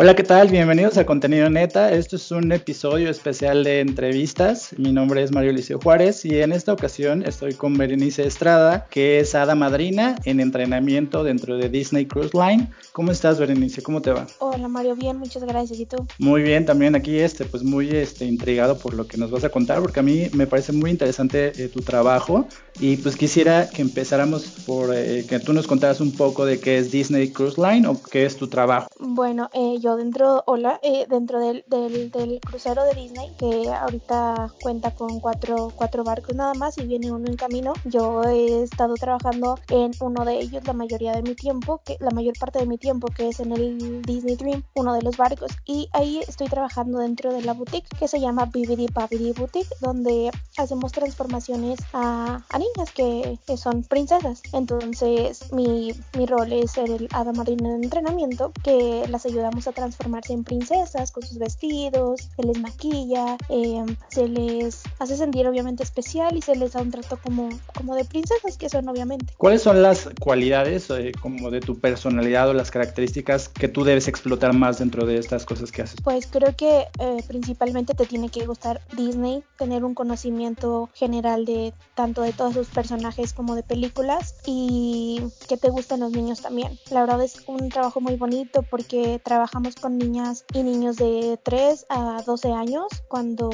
Hola, ¿qué tal? Bienvenidos a Contenido Neta. Esto es un episodio especial de entrevistas. Mi nombre es Mario Liceo Juárez y en esta ocasión estoy con Berenice Estrada, que es hada madrina en entrenamiento dentro de Disney Cruise Line. ¿Cómo estás, Berenice? ¿Cómo te va? Hola, Mario. Bien, muchas gracias. ¿Y tú? Muy bien, también aquí este, pues muy este, intrigado por lo que nos vas a contar, porque a mí me parece muy interesante eh, tu trabajo y pues quisiera que empezáramos por eh, que tú nos contaras un poco de qué es Disney Cruise Line o qué es tu trabajo. Bueno, eh, yo dentro, hola, eh, dentro del, del, crucero de Disney, que ahorita cuenta con cuatro, cuatro barcos nada más y viene uno en camino. Yo he estado trabajando en uno de ellos la mayoría de mi tiempo, que la mayor parte de mi tiempo, que es en el Disney Dream, uno de los barcos. Y ahí estoy trabajando dentro de la boutique que se llama Bibidi Babidi Boutique, donde hacemos transformaciones a, a niñas que, son princesas. Entonces, mi, mi rol es el hada marina de entrenamiento, que las ayudamos a transformarse en princesas con sus vestidos, se les maquilla, eh, se les hace sentir obviamente especial y se les da un trato como, como de princesas que son obviamente. ¿Cuáles son las cualidades eh, como de tu personalidad o las características que tú debes explotar más dentro de estas cosas que haces? Pues creo que eh, principalmente te tiene que gustar Disney, tener un conocimiento general de tanto de todos sus personajes como de películas y que te gusten los niños también. La verdad es un trabajo muy bonito porque trabajamos con niñas y niños de 3 a 12 años cuando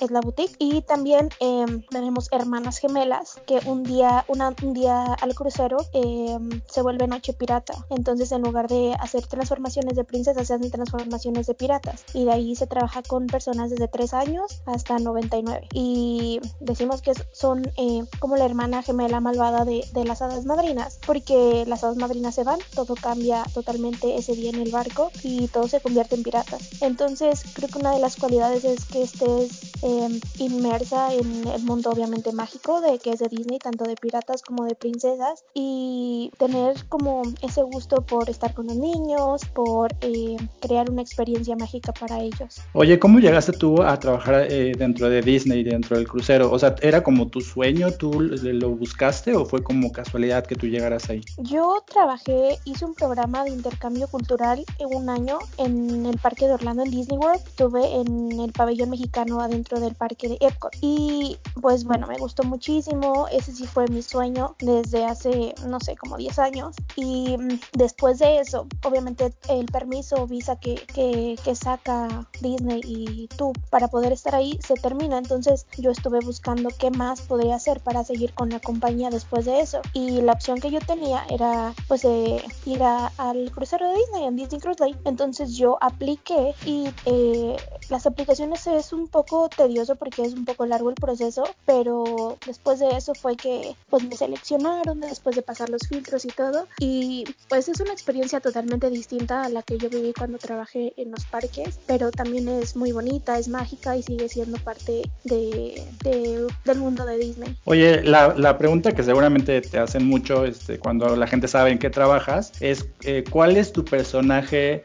es la boutique. Y también eh, tenemos hermanas gemelas que un día una, un día al crucero eh, se vuelve noche pirata. Entonces en lugar de hacer transformaciones de princesas se hacen transformaciones de piratas. Y de ahí se trabaja con personas desde 3 años hasta 99 y decimos que son eh, como la hermana gemela malvada de, de las hadas madrinas porque las hadas madrinas se van todo cambia totalmente ese día en el barco y todo se convierte en piratas. Entonces creo que una de las cualidades es que estés eh, inmersa en el mundo obviamente mágico de que es de Disney, tanto de piratas como de princesas y tener como ese gusto por estar con los niños, por eh, crear una experiencia mágica para ellos. Oye, ¿cómo llegaste tú a trabajar eh, dentro de Disney, dentro del crucero? O sea, ¿era como tu sueño? ¿Tú lo buscaste o fue como casualidad que tú llegaras ahí? Yo trabajé, hice un programa de intercambio cultural en un año en el parque de Orlando en Disney World, estuve en el pabellón mexicano adentro del parque de Epcot. Y pues bueno, me gustó muchísimo, ese sí fue mi sueño desde hace no sé, como 10 años. Y mm, después de eso, obviamente el permiso o visa que, que, que saca Disney y tú para poder estar ahí se termina, entonces yo estuve buscando qué más podría hacer para seguir con la compañía después de eso. Y la opción que yo tenía era pues eh, ir a, al crucero de Disney en Disney Cruise Line entonces yo apliqué y eh, las aplicaciones es un poco tedioso porque es un poco largo el proceso, pero después de eso fue que pues me seleccionaron después de pasar los filtros y todo y pues es una experiencia totalmente distinta a la que yo viví cuando trabajé en los parques, pero también es muy bonita, es mágica y sigue siendo parte de, de del mundo de Disney. Oye, la, la, pregunta que seguramente te hacen mucho este, cuando la gente sabe en qué trabajas es eh, ¿cuál es tu personaje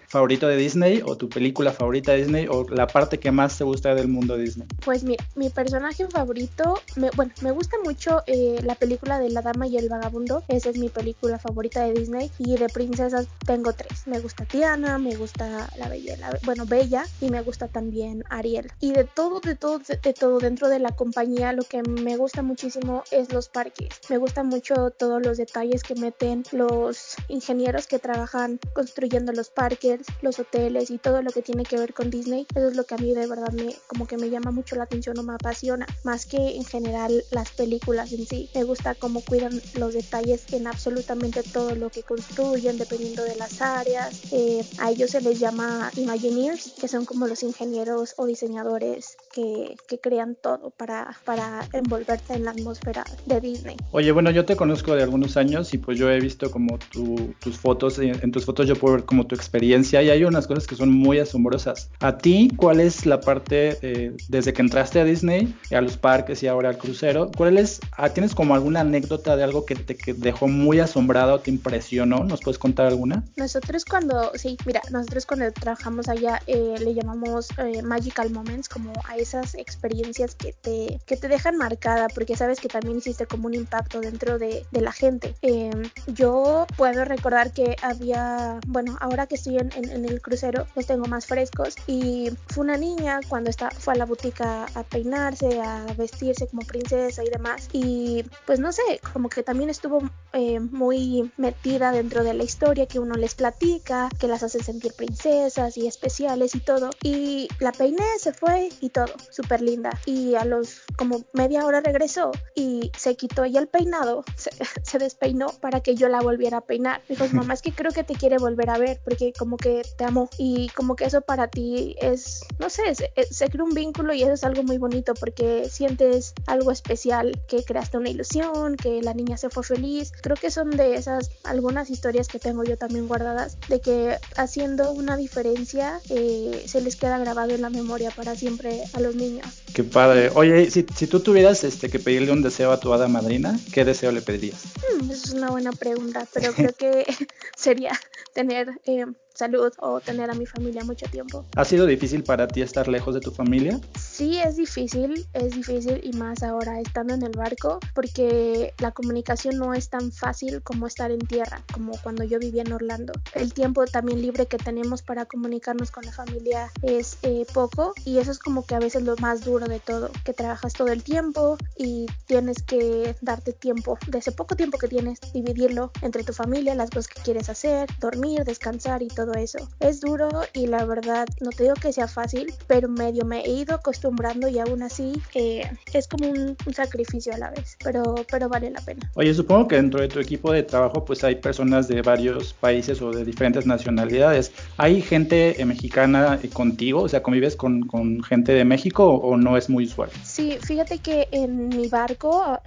favorito de Disney o tu película favorita de Disney o la parte que más te gusta del mundo Disney? Pues mira, mi personaje favorito, me, bueno, me gusta mucho eh, la película de La Dama y el Vagabundo, esa es mi película favorita de Disney y de princesas tengo tres, me gusta Tiana, me gusta la Bella, la, bueno, Bella y me gusta también Ariel. Y de todo, de todo, de, de todo dentro de la compañía, lo que me gusta muchísimo es los parques, me gusta mucho todos los detalles que meten los ingenieros que trabajan construyendo los parques, los hoteles y todo lo que tiene que ver con Disney. Eso es lo que a mí de verdad me como que me llama mucho la atención o me apasiona, más que en general las películas en sí. Me gusta cómo cuidan los detalles en absolutamente todo lo que construyen, dependiendo de las áreas. Eh, a ellos se les llama Imagineers, que son como los ingenieros o diseñadores que, que crean todo para, para envolverse en la atmósfera de Disney. Oye, bueno, yo te conozco de algunos años y pues yo he visto como tu, tus fotos, en tus fotos yo puedo ver como tu experiencia y hay unas cosas que son muy asombrosas. ¿A ti cuál es la parte, eh, desde que entraste a Disney, a los parques y ahora al crucero, cuál es, ah, tienes como alguna anécdota de algo que te que dejó muy asombrado, te impresionó? ¿Nos puedes contar alguna? Nosotros cuando, sí, mira, nosotros cuando trabajamos allá eh, le llamamos eh, Magical Moments, como a esas experiencias que te, que te dejan marcada, porque sabes que también hiciste como un impacto dentro de, de la gente. Eh, yo puedo recordar que había, bueno, ahora que estoy en, el crucero los tengo más frescos. Y fue una niña cuando está, fue a la botica a peinarse, a vestirse como princesa y demás. Y pues no sé, como que también estuvo eh, muy metida dentro de la historia que uno les platica, que las hace sentir princesas y especiales y todo y la peiné, se fue y todo, súper linda y a los como media hora regresó y se quitó ella el peinado, se, se despeinó para que yo la volviera a peinar. Dijo, mamá, es que creo que te quiere volver a ver porque como que te amo y como que eso para ti es, no sé, se, se crea un vínculo y eso es algo muy bonito porque sientes algo especial, que creaste una ilusión, que la niña se fue feliz. Creo que son de esas algunas historias que tengo yo también guardadas, de que haciendo una diferencia eh, se les queda grabado en la memoria para siempre a los niños. Qué padre. Oye, si, si tú tuvieras este, que pedirle un deseo a tu hada madrina, ¿qué deseo le pedirías? Hmm, esa es una buena pregunta, pero creo que sería tener eh, salud o tener a mi familia mucho tiempo. ¿Ha sido difícil para ti estar lejos de tu familia? Sí, es difícil, es difícil y más ahora estando en el barco porque la comunicación no es tan fácil como estar en tierra, como cuando yo vivía en Orlando. El tiempo también libre que tenemos para comunicarnos con la familia es eh, poco y eso es como que a veces lo más duro de todo, que trabajas todo el tiempo y tienes que darte tiempo, de ese poco tiempo que tienes, dividirlo entre tu familia, las cosas que quieres hacer, dormir, descansar y todo eso. Es duro y la verdad no te digo que sea fácil, pero medio me he ido acostumbrando y aún así eh, es como un, sacrificio a la vez, pero, pero vale la pena. Oye, supongo que dentro de tu equipo de trabajo pues hay personas de varios países o de diferentes nacionalidades. ¿Hay gente eh, mexicana eh, contigo? O sea, ¿convives con, con, gente de México o no es muy usual? Sí, fíjate que en mi barco,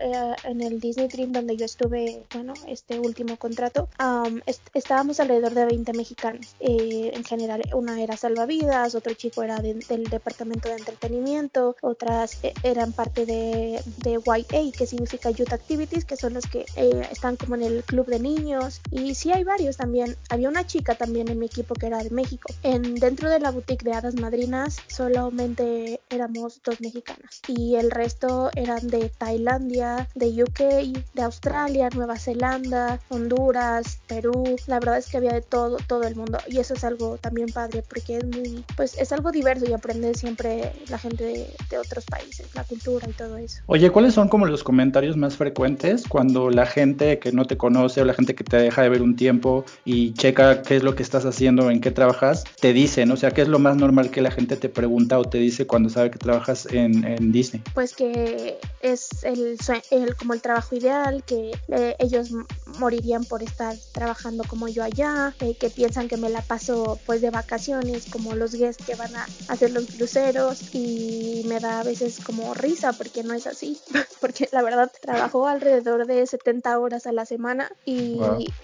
en el Disney Dream donde yo estuve, bueno, este último contrato, estábamos alrededor de 20 mexicanos. Eh, en general una era salvavidas, otro chico era del departamento de entretenimiento, otras eh, eran parte de, de YA, que significa Youth Activities, que son los que eh, están como en el club de niños. Y sí hay varios también. Había una chica también en mi equipo que era de México. En, dentro de la boutique de hadas madrinas solamente éramos dos mexicanas y el resto eran de Tailandia, de UK, de Australia, Nueva Zelanda, Honduras, Perú. La verdad es que había de todo, todo el mundo y eso es algo también padre porque es muy, pues es algo diverso y aprendes siempre la gente de, otros países, la cultura y todo eso. Oye, ¿cuáles son como los comentarios más frecuentes cuando la gente que no te conoce o la gente que te deja de ver un tiempo y checa qué es lo que estás haciendo, en qué trabajas, te dicen, o sea, qué es lo más normal que la gente te pregunta o te dice cuando sabe que trabajas en, en Disney? Pues que es el, el como el trabajo ideal, que eh, ellos morirían por estar trabajando como yo allá, eh, que piensan que me la paso pues de vacaciones como los guests que van a hacer los cruceros y me da a veces como risa porque no es así, porque la verdad trabajo alrededor de 70 horas a la semana y,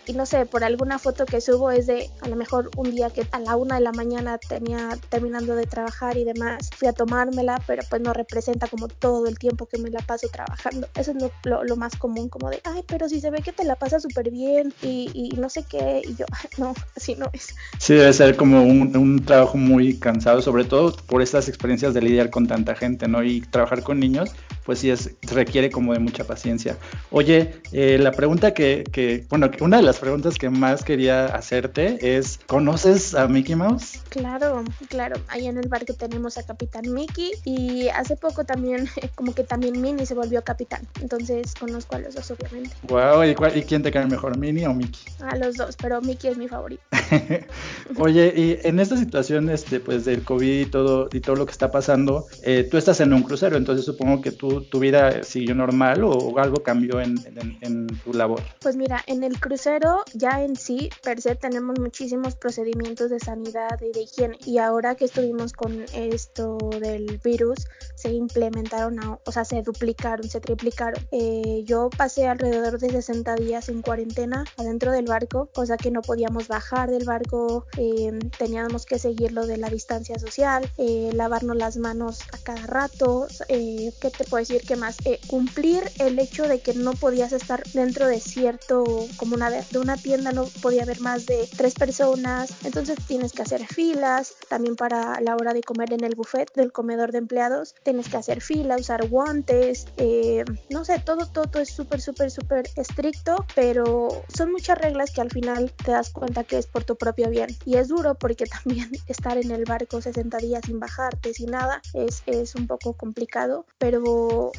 y, no sé, por alguna foto que subo es de a lo mejor un día que a la una de la mañana tenía terminando de trabajar y demás, fui a tomármela, pero pues no representa como todo el tiempo que me la paso trabajando. Eso es lo, lo, más común, como de, ay, pero si se ve que te la pasas súper bien y, y no sé qué, y yo, no, así no es. Sí, debe ser como un, un, trabajo muy cansado, sobre todo por estas experiencias de lidiar con tanta gente, ¿no? Y trabajar con niños, pues sí es, requiere como de mucha paciencia. Oye, eh, la pregunta que, que, bueno, una de las preguntas que más quería hacerte es, ¿conoces a Mickey Mouse? Claro, claro, ahí en el bar que tenemos a Capitán Mickey y hace poco también, como que también Minnie se volvió capitán, entonces conozco a los dos obviamente. Wow, ¿y, cuál, ¿y quién te cae mejor, Minnie o Mickey? A los dos, pero Mickey es mi favorito. Oye, y en esta situación este, pues, del COVID y todo, y todo lo que está pasando, eh, tú estás en un crucero, entonces supongo que tú, tu vida siguió normal o, algo cambió en, en, tu labor. Pues mira, en el crucero ya en sí, per se, tenemos muchísimos procedimientos de sanidad y de higiene. Y ahora que estuvimos con esto del virus, se implementaron, o sea, se duplicaron, se triplicaron. Eh, yo pasé alrededor de 60 días en cuarentena adentro del barco, cosa que no podíamos bajar del barco. Eh, teníamos que seguir lo de la distancia social, eh, lavarnos las manos a cada rato, eh, ¿qué te puedo decir? ¿Qué más? Eh, cumplir el hecho de que no podías estar dentro de cierto, como una de una tienda no podía haber más de tres personas, entonces tienes que hacer fila filas, también para la hora de comer en el buffet del comedor de empleados tienes que hacer fila, usar guantes, eh, no sé, todo, todo es súper, súper, súper estricto, pero son muchas reglas que al final te das cuenta que es por tu propio bien. Y es duro porque también estar en el barco 60 días sin bajarte, sin nada, es, es un poco complicado, pero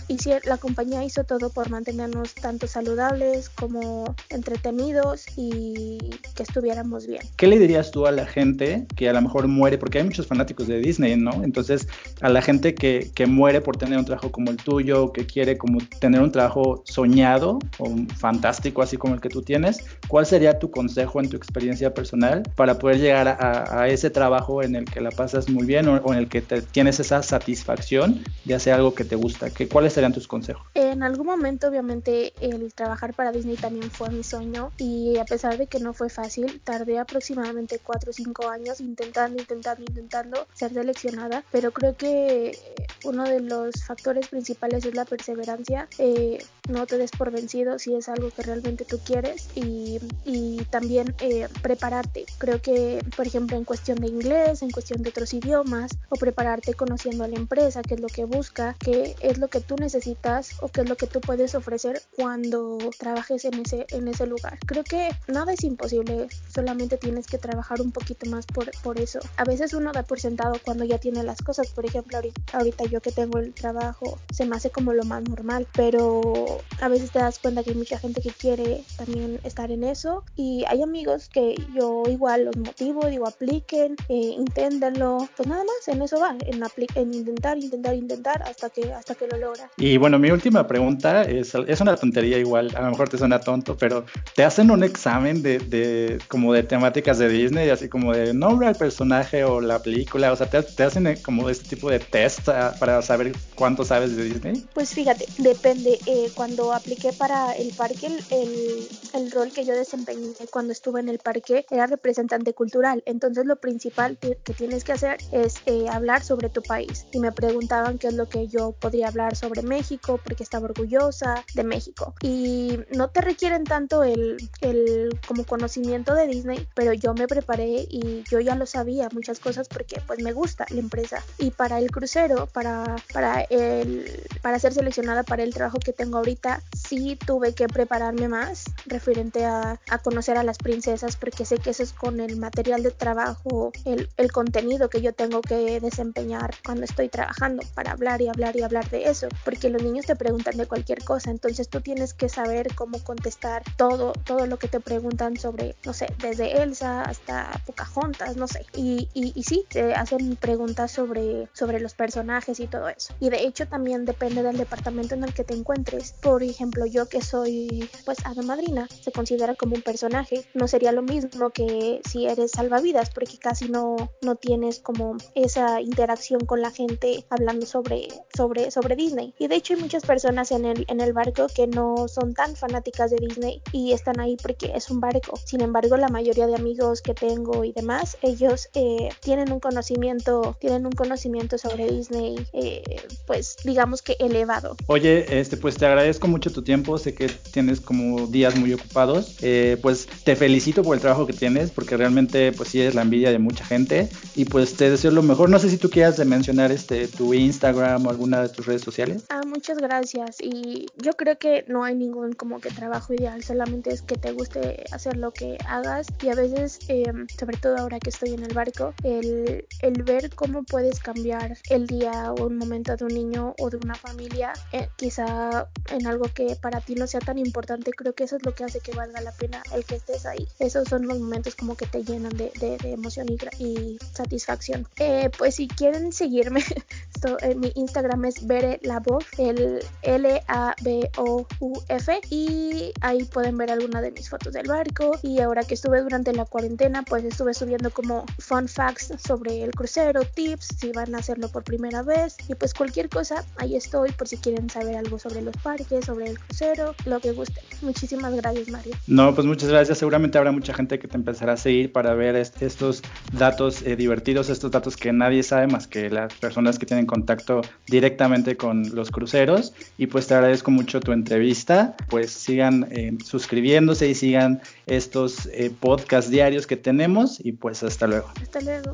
la compañía hizo todo por mantenernos tanto saludables como entretenidos y que estuviéramos bien. ¿Qué le dirías tú a la gente que a lo mejor muere? Porque hay muchos fanáticos de Disney, ¿no? Entonces, a la gente que, que muere por tener un trabajo como el tuyo, que quiere como tener un trabajo soñado o fantástico, así como el que tú tienes, ¿cuál sería tu consejo en tu experiencia personal para poder llegar a, ese trabajo en el que la pasas muy bien o, en el que tienes esa satisfacción de hacer algo que te gusta? ¿Qué, ¿Cuáles serían tus consejos? En algún momento, obviamente, el trabajar para Disney también fue mi sueño y a pesar de que no fue fácil, tardé aproximadamente 4 o 5 años intentando, intentando, intentando ser seleccionada, pero creo que uno de los factores principales es la perseverancia. Eh, no te des por vencido si es algo que realmente tú quieres y, y también eh, prepararte. Creo que, por ejemplo, en cuestión de inglés, en cuestión de otros idiomas, o prepararte conociendo a la empresa, qué es lo que busca, qué es lo que tú necesitas o qué es lo que tú puedes ofrecer cuando trabajes en ese, en ese lugar. Creo que nada es imposible, solamente tienes que trabajar un poquito más por, por eso. A veces uno da por sentado cuando ya tiene las cosas, por ejemplo, ahorita, ahorita yo que tengo el trabajo, se me hace como lo más normal, pero a veces te das cuenta que hay mucha gente que quiere también estar en eso y hay amigos que yo igual los motivo, digo apliquen, eh, inténtenlo, pues nada más en eso va, en, en intentar, intentar, intentar hasta que, hasta que lo logra. Y bueno, mi última pregunta es, es una tontería igual, a lo mejor te suena tonto, pero te hacen un examen de, de como de temáticas de Disney, así como de nombre al personaje o la película, o sea, te, te hacen como este tipo de test ah, para saber cuánto sabes de Disney. Pues fíjate, depende, eh, cuando apliqué para el parque, el, el, rol que yo desempeñé cuando estuve en el parque era representante cultural. Entonces lo principal que, tienes que hacer es eh, hablar sobre tu país. Y me preguntaban qué es lo que yo podría hablar sobre México, porque estaba orgullosa de México. Y no te requieren tanto el, el como conocimiento de Disney, pero yo me preparé y yo ya lo sabía muchas cosas porque pues me gusta la empresa. Y para el crucero, para, para, el, para ser seleccionada para el trabajo que tengo ahorita, sí tuve que prepararme más referente a, conocer a las princesas porque sé que eso es con el material de trabajo, el, el contenido que yo tengo que desempeñar cuando estoy trabajando para hablar y hablar y hablar de eso, porque los niños te preguntan de cualquier cosa, entonces tú tienes que saber cómo contestar todo, todo lo que te preguntan sobre, no sé, desde Elsa hasta Pocahontas, no sé, y, y, y sí, te hacen preguntas sobre, sobre los personajes y todo eso. Y de hecho también depende del departamento en el que te encuentres, por ejemplo, yo que soy pues hada madrina, se considera como un personaje. No sería lo mismo que si eres salvavidas, porque casi no, no tienes como esa interacción con la gente hablando sobre, sobre, sobre Disney. Y de hecho hay muchas personas en el, en el barco que no son tan fanáticas de Disney y están ahí porque es un barco. Sin embargo, la mayoría de amigos que tengo y demás, ellos eh, tienen un conocimiento, tienen un conocimiento sobre Disney, eh, pues digamos que elevado. Oye, este, pues te agradezco mucho mucho tu tiempo, sé que tienes como días muy ocupados, eh, pues te felicito por el trabajo que tienes, porque realmente pues sí es la envidia de mucha gente y pues te deseo lo mejor. No sé si tú quieras mencionar este tu Instagram o alguna de tus redes sociales. Ah, muchas gracias y yo creo que no hay ningún como que trabajo ideal, solamente es que te guste hacer lo que hagas y a veces, em, sobre todo ahora que estoy en el barco, el, el ver cómo puedes cambiar el día o un momento de un niño o de una familia, eh, quizá en algo que para ti no sea tan importante, creo que eso es lo que hace que valga la pena el que estés ahí. Esos son los momentos como que te llenan de, de, emoción y, y satisfacción. Eh, pues si quieren seguirme, en eh, mi Instagram es Bere Labov, el L-A-B-O-U-F, y ahí pueden ver algunas de mis fotos del barco. Y ahora que estuve durante la cuarentena, pues estuve subiendo como fun facts sobre el crucero, tips, si van a hacerlo por primera vez, y pues cualquier cosa, ahí estoy por si quieren saber algo sobre los sobre el crucero, lo que guste. Muchísimas gracias, Mario. No, pues muchas gracias. Seguramente habrá mucha gente que te empezará a seguir para ver estos datos eh, divertidos, estos datos que nadie sabe más que las personas que tienen contacto directamente con los cruceros. Y pues te agradezco mucho tu entrevista. Pues sigan eh, suscribiéndose y sigan estos eh, podcasts diarios que tenemos. Y pues hasta luego. Hasta luego.